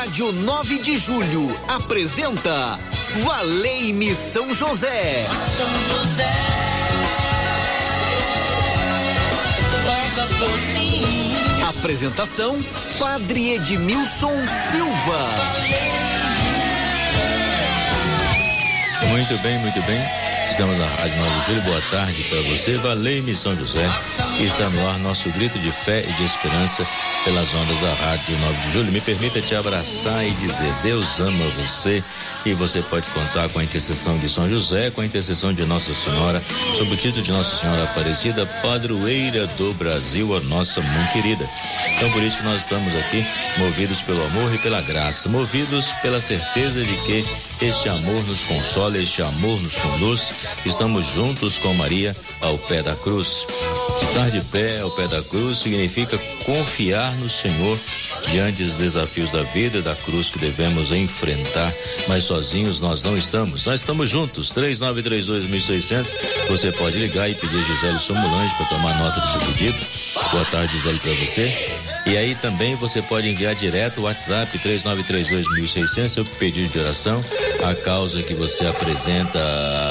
Rádio 9 de Julho apresenta Valei-me São José. São José. Apresentação: Padre Edmilson Silva. Muito bem, muito bem. Estamos na Rádio 9 de Julho. Boa tarde para você. Valei-me São José. Está no ar nosso grito de fé e de esperança pelas ondas da Rádio 9 de Julho. Me permita te abraçar e dizer: Deus ama você e você pode contar com a intercessão de São José, com a intercessão de Nossa Senhora, sob o título de Nossa Senhora Aparecida, padroeira do Brasil, a nossa mãe querida. Então, por isso, nós estamos aqui movidos pelo amor e pela graça, movidos pela certeza de que este amor nos consola, este amor nos conduz Estamos juntos com Maria ao pé da cruz. Estar de pé ao pé da cruz significa confiar no Senhor diante dos desafios da vida e da cruz que devemos enfrentar, mas sozinhos nós não estamos. Nós estamos juntos. 3932.600. Você pode ligar e pedir Gisele Somulange para tomar nota do seu pedido. Boa tarde, Gisele, para você. E aí também você pode enviar direto o WhatsApp 3932.600, seu pedido de oração, a causa que você apresenta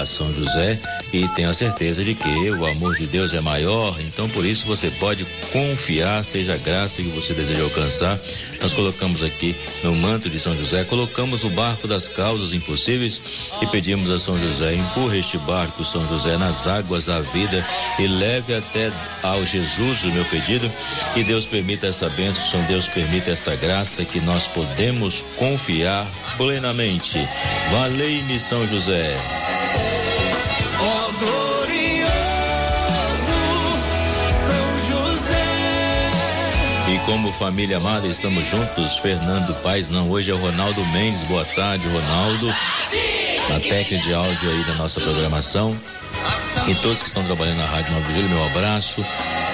a São José e tenho a certeza de que o amor de Deus é maior, então por isso você pode confiar, seja a graça que você deseja alcançar. Nós colocamos aqui no manto de São José, colocamos o barco das causas impossíveis e pedimos a São José, empurre este barco, São José, nas águas da vida e leve até ao Jesus o meu pedido, que Deus permita essa bênção, Deus permita essa graça que nós podemos confiar plenamente. Valei-me São José. E como família amada, estamos juntos. Fernando Paz, não, hoje é o Ronaldo Mendes. Boa tarde, Ronaldo. Na técnica de áudio aí da nossa programação. E todos que estão trabalhando na Rádio 9 de Julho, meu abraço.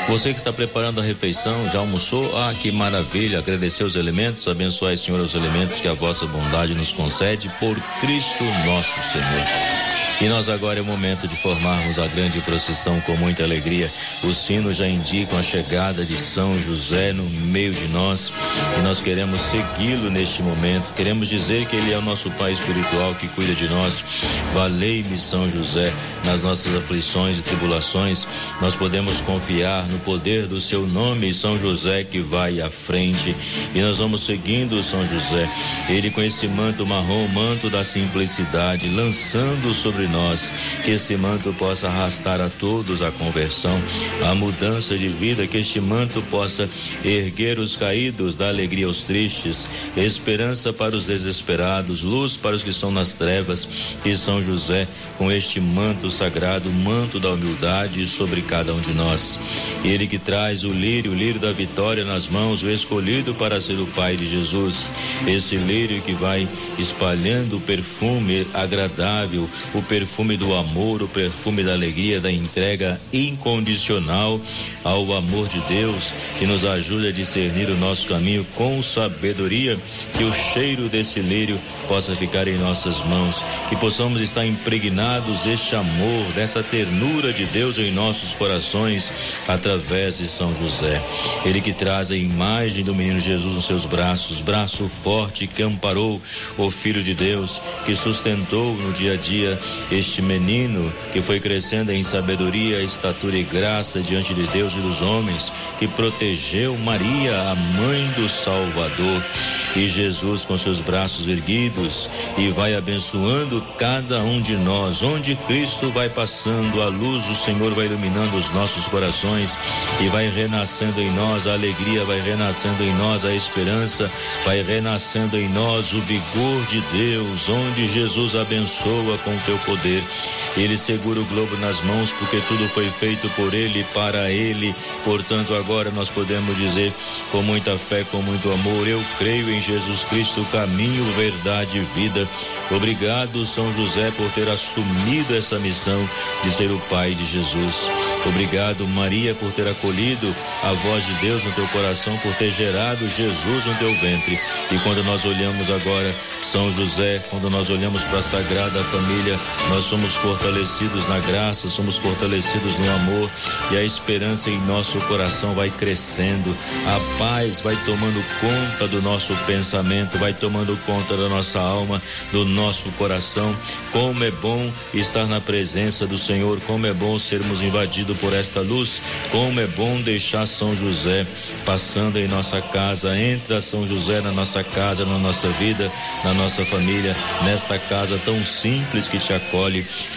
Você que está preparando a refeição, já almoçou? Ah, que maravilha! Agradecer os elementos, abençoar, Senhor, os elementos que a vossa bondade nos concede por Cristo nosso Senhor. E nós agora é o momento de formarmos a grande procissão com muita alegria. Os sinos já indicam a chegada de São José no meio de nós e nós queremos segui-lo neste momento. Queremos dizer que ele é o nosso Pai espiritual que cuida de nós. Valei-me São José nas nossas aflições e tribulações. Nós podemos confiar no poder do seu nome, São José que vai à frente. E nós vamos seguindo São José. Ele com esse manto marrom, manto da simplicidade, lançando sobre sobre nós, que esse manto possa arrastar a todos a conversão, a mudança de vida, que este manto possa erguer os caídos, dar alegria aos tristes, esperança para os desesperados, luz para os que estão nas trevas, e São José, com este manto sagrado, manto da humildade sobre cada um de nós. Ele que traz o lírio, o lírio da vitória nas mãos, o escolhido para ser o Pai de Jesus, esse lírio que vai espalhando o perfume agradável, o perfume perfume do amor, o perfume da alegria, da entrega incondicional ao amor de Deus, que nos ajuda a discernir o nosso caminho com sabedoria, que o cheiro desse lírio possa ficar em nossas mãos, que possamos estar impregnados deste amor, dessa ternura de Deus em nossos corações, através de São José. Ele que traz a imagem do menino Jesus nos seus braços, braço forte que amparou o Filho de Deus, que sustentou no dia a dia este menino que foi crescendo em sabedoria, estatura e graça diante de Deus e dos homens, que protegeu Maria, a mãe do Salvador, e Jesus com seus braços erguidos e vai abençoando cada um de nós. Onde Cristo vai passando, a luz do Senhor vai iluminando os nossos corações e vai renascendo em nós a alegria, vai renascendo em nós a esperança, vai renascendo em nós o vigor de Deus. Onde Jesus abençoa com teu poder poder. Ele segura o globo nas mãos porque tudo foi feito por ele para ele. Portanto, agora nós podemos dizer com muita fé, com muito amor, eu creio em Jesus Cristo, caminho, verdade e vida. Obrigado, São José, por ter assumido essa missão de ser o pai de Jesus. Obrigado, Maria, por ter acolhido a voz de Deus no teu coração, por ter gerado Jesus no teu ventre. E quando nós olhamos agora São José, quando nós olhamos para a Sagrada Família, nós somos fortalecidos na graça, somos fortalecidos no amor e a esperança em nosso coração vai crescendo. A paz vai tomando conta do nosso pensamento, vai tomando conta da nossa alma, do nosso coração. Como é bom estar na presença do Senhor, como é bom sermos invadidos por esta luz, como é bom deixar São José passando em nossa casa. Entra São José na nossa casa, na nossa vida, na nossa família, nesta casa tão simples que te acolhe,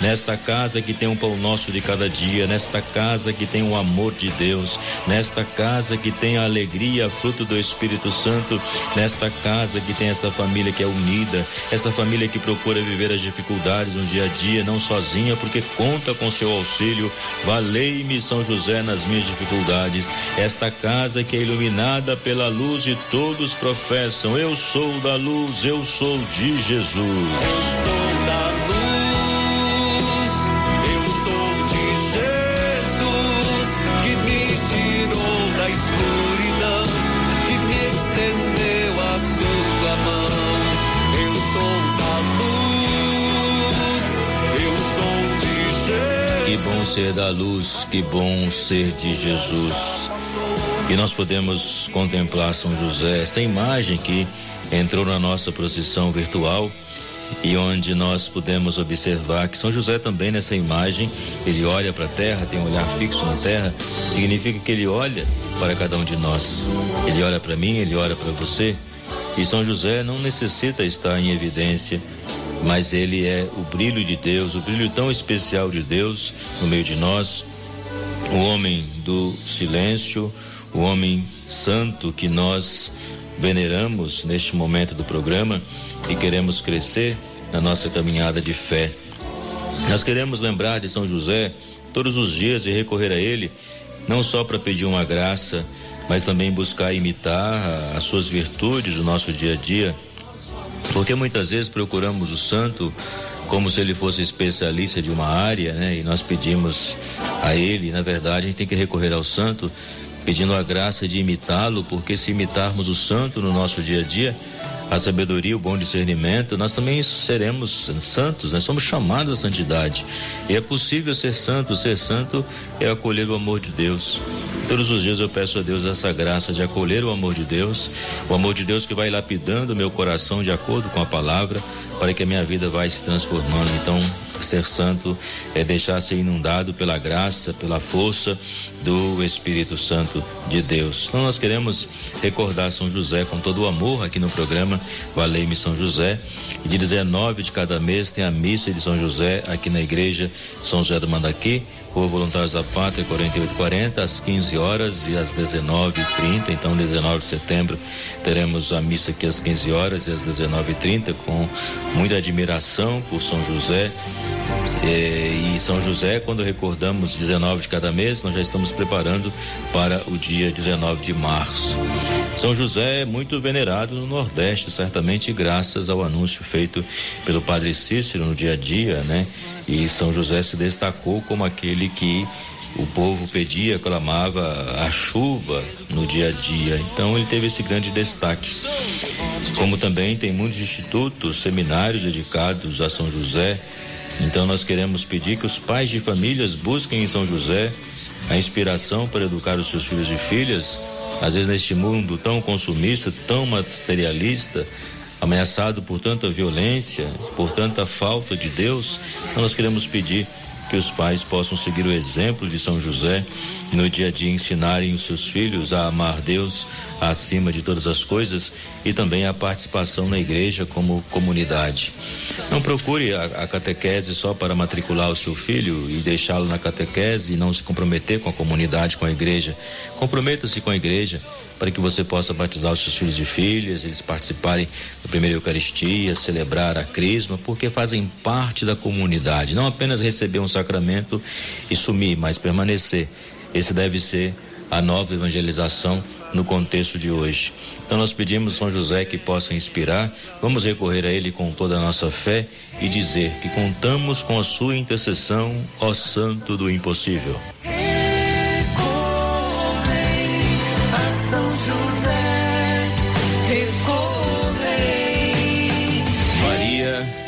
nesta casa que tem um pão nosso de cada dia, nesta casa que tem o amor de Deus, nesta casa que tem a alegria, fruto do Espírito Santo, nesta casa que tem essa família que é unida, essa família que procura viver as dificuldades no dia a dia, não sozinha, porque conta com seu auxílio. Valei-me, São José, nas minhas dificuldades. Esta casa que é iluminada pela luz e todos professam: Eu sou da luz, eu sou de Jesus. Eu sou Que bom ser da luz, que bom ser de Jesus. E nós podemos contemplar São José, essa imagem que entrou na nossa procissão virtual e onde nós podemos observar que São José também nessa imagem, ele olha para a terra, tem um olhar fixo na terra, significa que ele olha para cada um de nós. Ele olha para mim, ele olha para você. E São José não necessita estar em evidência, mas ele é o brilho de Deus, o brilho tão especial de Deus no meio de nós, o homem do silêncio, o homem santo que nós veneramos neste momento do programa e queremos crescer na nossa caminhada de fé. Nós queremos lembrar de São José todos os dias e recorrer a ele, não só para pedir uma graça, mas também buscar imitar as suas virtudes no nosso dia a dia, porque muitas vezes procuramos o santo como se ele fosse especialista de uma área, né? E nós pedimos a ele, na verdade, a gente tem que recorrer ao santo pedindo a graça de imitá-lo, porque se imitarmos o santo no nosso dia a dia, a sabedoria, o bom discernimento, nós também seremos santos, nós somos chamados à santidade. E é possível ser santo, ser santo é acolher o amor de Deus. Todos os dias eu peço a Deus essa graça de acolher o amor de Deus, o amor de Deus que vai lapidando meu coração de acordo com a palavra, para que a minha vida vai se transformando. Então, ser santo é deixar ser inundado pela graça, pela força do Espírito Santo de Deus. Então nós queremos recordar São José com todo o amor aqui no programa Valei-me São José. E de 19 de cada mês tem a missa de São José aqui na igreja São José do Mandaqui. Voluntários da Pátria, 4840, às 15 horas e às 19h30. Então, 19 de setembro, teremos a missa aqui às 15 horas e às 19h30, com muita admiração por São José. E, e São José, quando recordamos 19 de cada mês, nós já estamos preparando para o dia 19 de março. São José é muito venerado no Nordeste, certamente graças ao anúncio feito pelo Padre Cícero no dia a dia, né? E São José se destacou como aquele que o povo pedia, clamava a chuva no dia a dia. Então ele teve esse grande destaque. Como também tem muitos institutos, seminários dedicados a São José. Então nós queremos pedir que os pais de famílias busquem em São José a inspiração para educar os seus filhos e filhas. Às vezes neste mundo tão consumista, tão materialista, ameaçado por tanta violência, por tanta falta de Deus, então nós queremos pedir que os pais possam seguir o exemplo de São José e no dia a dia ensinarem os seus filhos a amar Deus acima de todas as coisas e também a participação na igreja como comunidade. Não procure a, a catequese só para matricular o seu filho e deixá-lo na catequese e não se comprometer com a comunidade, com a igreja. Comprometa-se com a igreja para que você possa batizar os seus filhos e filhas, eles participarem da primeira Eucaristia, celebrar a Crisma, porque fazem parte da comunidade. Não apenas receber um sacramento e sumir, mas permanecer. Esse deve ser a nova evangelização no contexto de hoje. Então nós pedimos São José que possa inspirar, vamos recorrer a ele com toda a nossa fé e dizer que contamos com a sua intercessão, ó Santo do Impossível.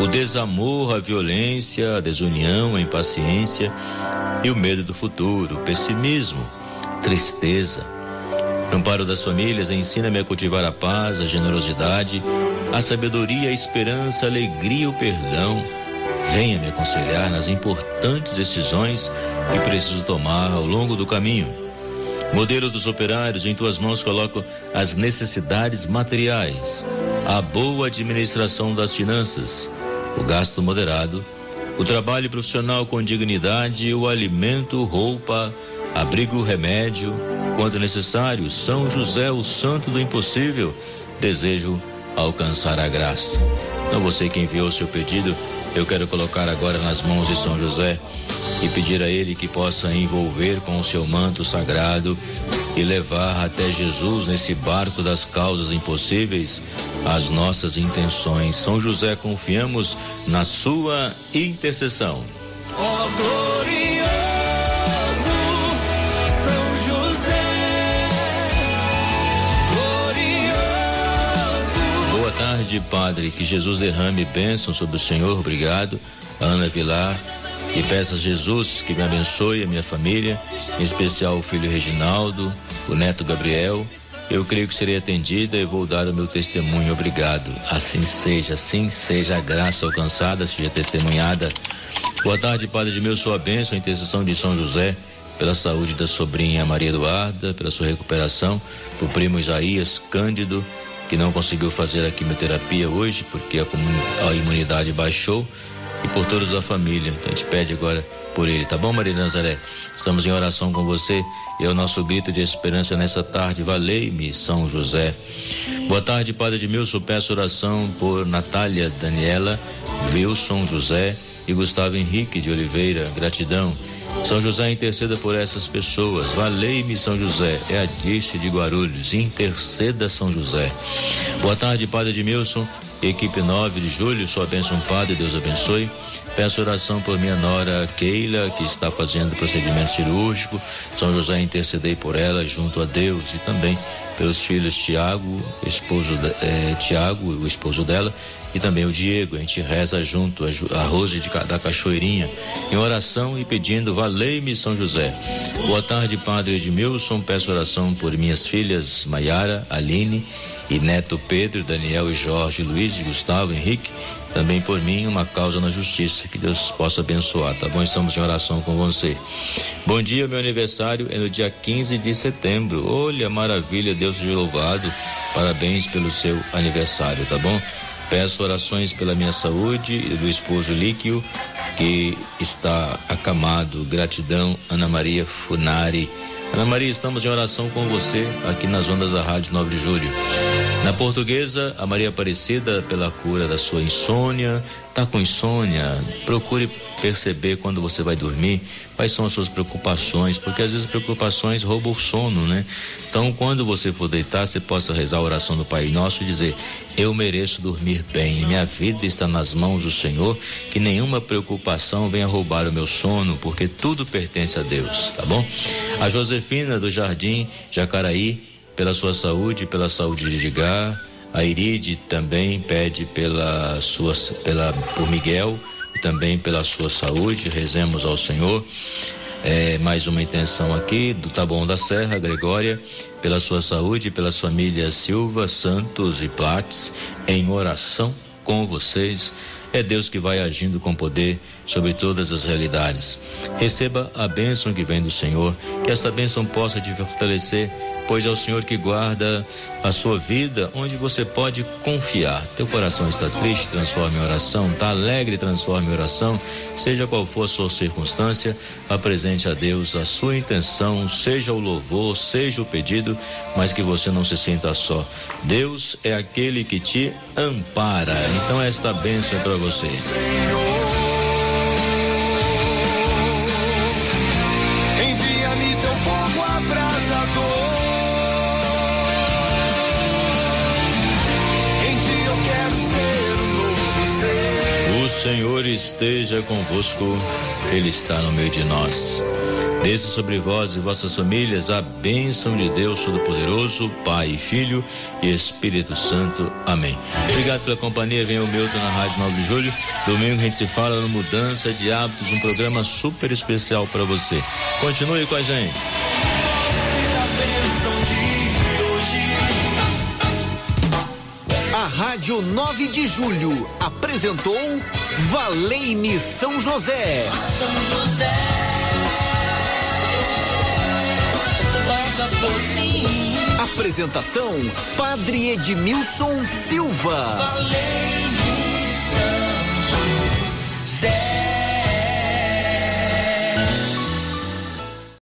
o desamor, a violência, a desunião, a impaciência e o medo do futuro, o pessimismo, tristeza. Amparo das famílias, ensina-me a cultivar a paz, a generosidade, a sabedoria, a esperança, a alegria, o perdão. Venha me aconselhar nas importantes decisões que preciso tomar ao longo do caminho Modelo dos operários, em tuas mãos coloco as necessidades materiais, a boa administração das finanças, o gasto moderado, o trabalho profissional com dignidade, o alimento, roupa, abrigo, remédio, quando necessário, São José, o santo do impossível, desejo alcançar a graça. Então você que enviou seu pedido, eu quero colocar agora nas mãos de São José e pedir a Ele que possa envolver com o seu manto sagrado e levar até Jesus nesse barco das causas impossíveis as nossas intenções. São José, confiamos na sua intercessão. Oh, glorioso São José, glorioso. Boa tarde, Padre. Que Jesus derrame bênção sobre o Senhor. Obrigado. Ana Vilar. E peço a Jesus que me abençoe a minha família, em especial o filho Reginaldo, o neto Gabriel. Eu creio que serei atendida e vou dar o meu testemunho. Obrigado. Assim seja, assim seja a graça alcançada, seja testemunhada. Boa tarde, Padre de meu, sua bênção, intercessão de São José, pela saúde da sobrinha Maria Eduarda, pela sua recuperação, pro primo Isaías Cândido, que não conseguiu fazer a quimioterapia hoje porque a, a imunidade baixou e por toda a família. Então a gente pede agora por ele, tá bom, Maria Nazaré? Estamos em oração com você e é o nosso grito de esperança nessa tarde. Valei-me, São José. Boa tarde, Padre Edmilson. Peço oração por Natália Daniela, Wilson José e Gustavo Henrique de Oliveira. Gratidão. São José interceda por essas pessoas. Valei-me, São José. É a Dice de Guarulhos. Interceda, São José. Boa tarde, Padre Edmilson. Equipe 9 de julho, sua bênção, Padre, Deus abençoe. Peço oração por minha nora Keila, que está fazendo procedimento cirúrgico. São José, intercedei por ela junto a Deus e também pelos filhos Tiago, esposo eh, Tiago, o esposo dela, e também o Diego. A gente reza junto a, a Rose de, da Cachoeirinha, em oração e pedindo, valei-me São José. Boa tarde, Padre Edmilson. Peço oração por minhas filhas Maiara, Aline e neto Pedro, Daniel e Jorge, Luiz, Gustavo, Henrique, também por mim, uma causa na justiça, que Deus possa abençoar, tá bom? Estamos em oração com você. Bom dia, meu aniversário é no dia 15 de setembro. Olha, maravilha, Deus seja louvado. Parabéns pelo seu aniversário, tá bom? Peço orações pela minha saúde e do esposo Líquio, que está acamado. Gratidão, Ana Maria Funari. Ana Maria, estamos em oração com você aqui nas ondas da Rádio 9 de Julho. Na portuguesa, a Maria Aparecida pela cura da sua insônia. Tá com insônia? Procure perceber quando você vai dormir quais são as suas preocupações, porque às vezes preocupações roubam o sono, né? Então, quando você for deitar, você possa rezar a oração do Pai Nosso e dizer: Eu mereço dormir bem, minha vida está nas mãos do Senhor, que nenhuma preocupação venha roubar o meu sono, porque tudo pertence a Deus, tá bom? A Josefina do Jardim Jacaraí pela sua saúde, pela saúde de Edgar. A Iride também pede pela sua, pela, por Miguel e também pela sua saúde. Rezemos ao Senhor. É, mais uma intenção aqui do Taboão da Serra, Gregória, pela sua saúde, pelas famílias Silva, Santos e Plates, em oração com vocês. É Deus que vai agindo com poder sobre todas as realidades. Receba a bênção que vem do Senhor, que essa bênção possa te fortalecer pois é o Senhor que guarda a sua vida, onde você pode confiar. Teu coração está triste, transforme em oração, está alegre, transforme em oração, seja qual for a sua circunstância, apresente a Deus a sua intenção, seja o louvor, seja o pedido, mas que você não se sinta só. Deus é aquele que te ampara. Então esta bênção é para você. Envia-me teu fogo abrasador. Eu quero ser novo. O Senhor esteja convosco, Ele está no meio de nós. Desça sobre vós e vossas famílias a bênção de Deus Todo-Poderoso, Pai, Filho e Espírito Santo. Amém. Obrigado pela companhia. Vem o Milton na Rádio 9 de Julho. Domingo a gente se fala no Mudança de Hábitos, um programa super especial para você. Continue com a gente. A Rádio 9 de Julho apresentou Valei-me São José. São José. Apresentação: Padre Edmilson Silva. Valeu, São José.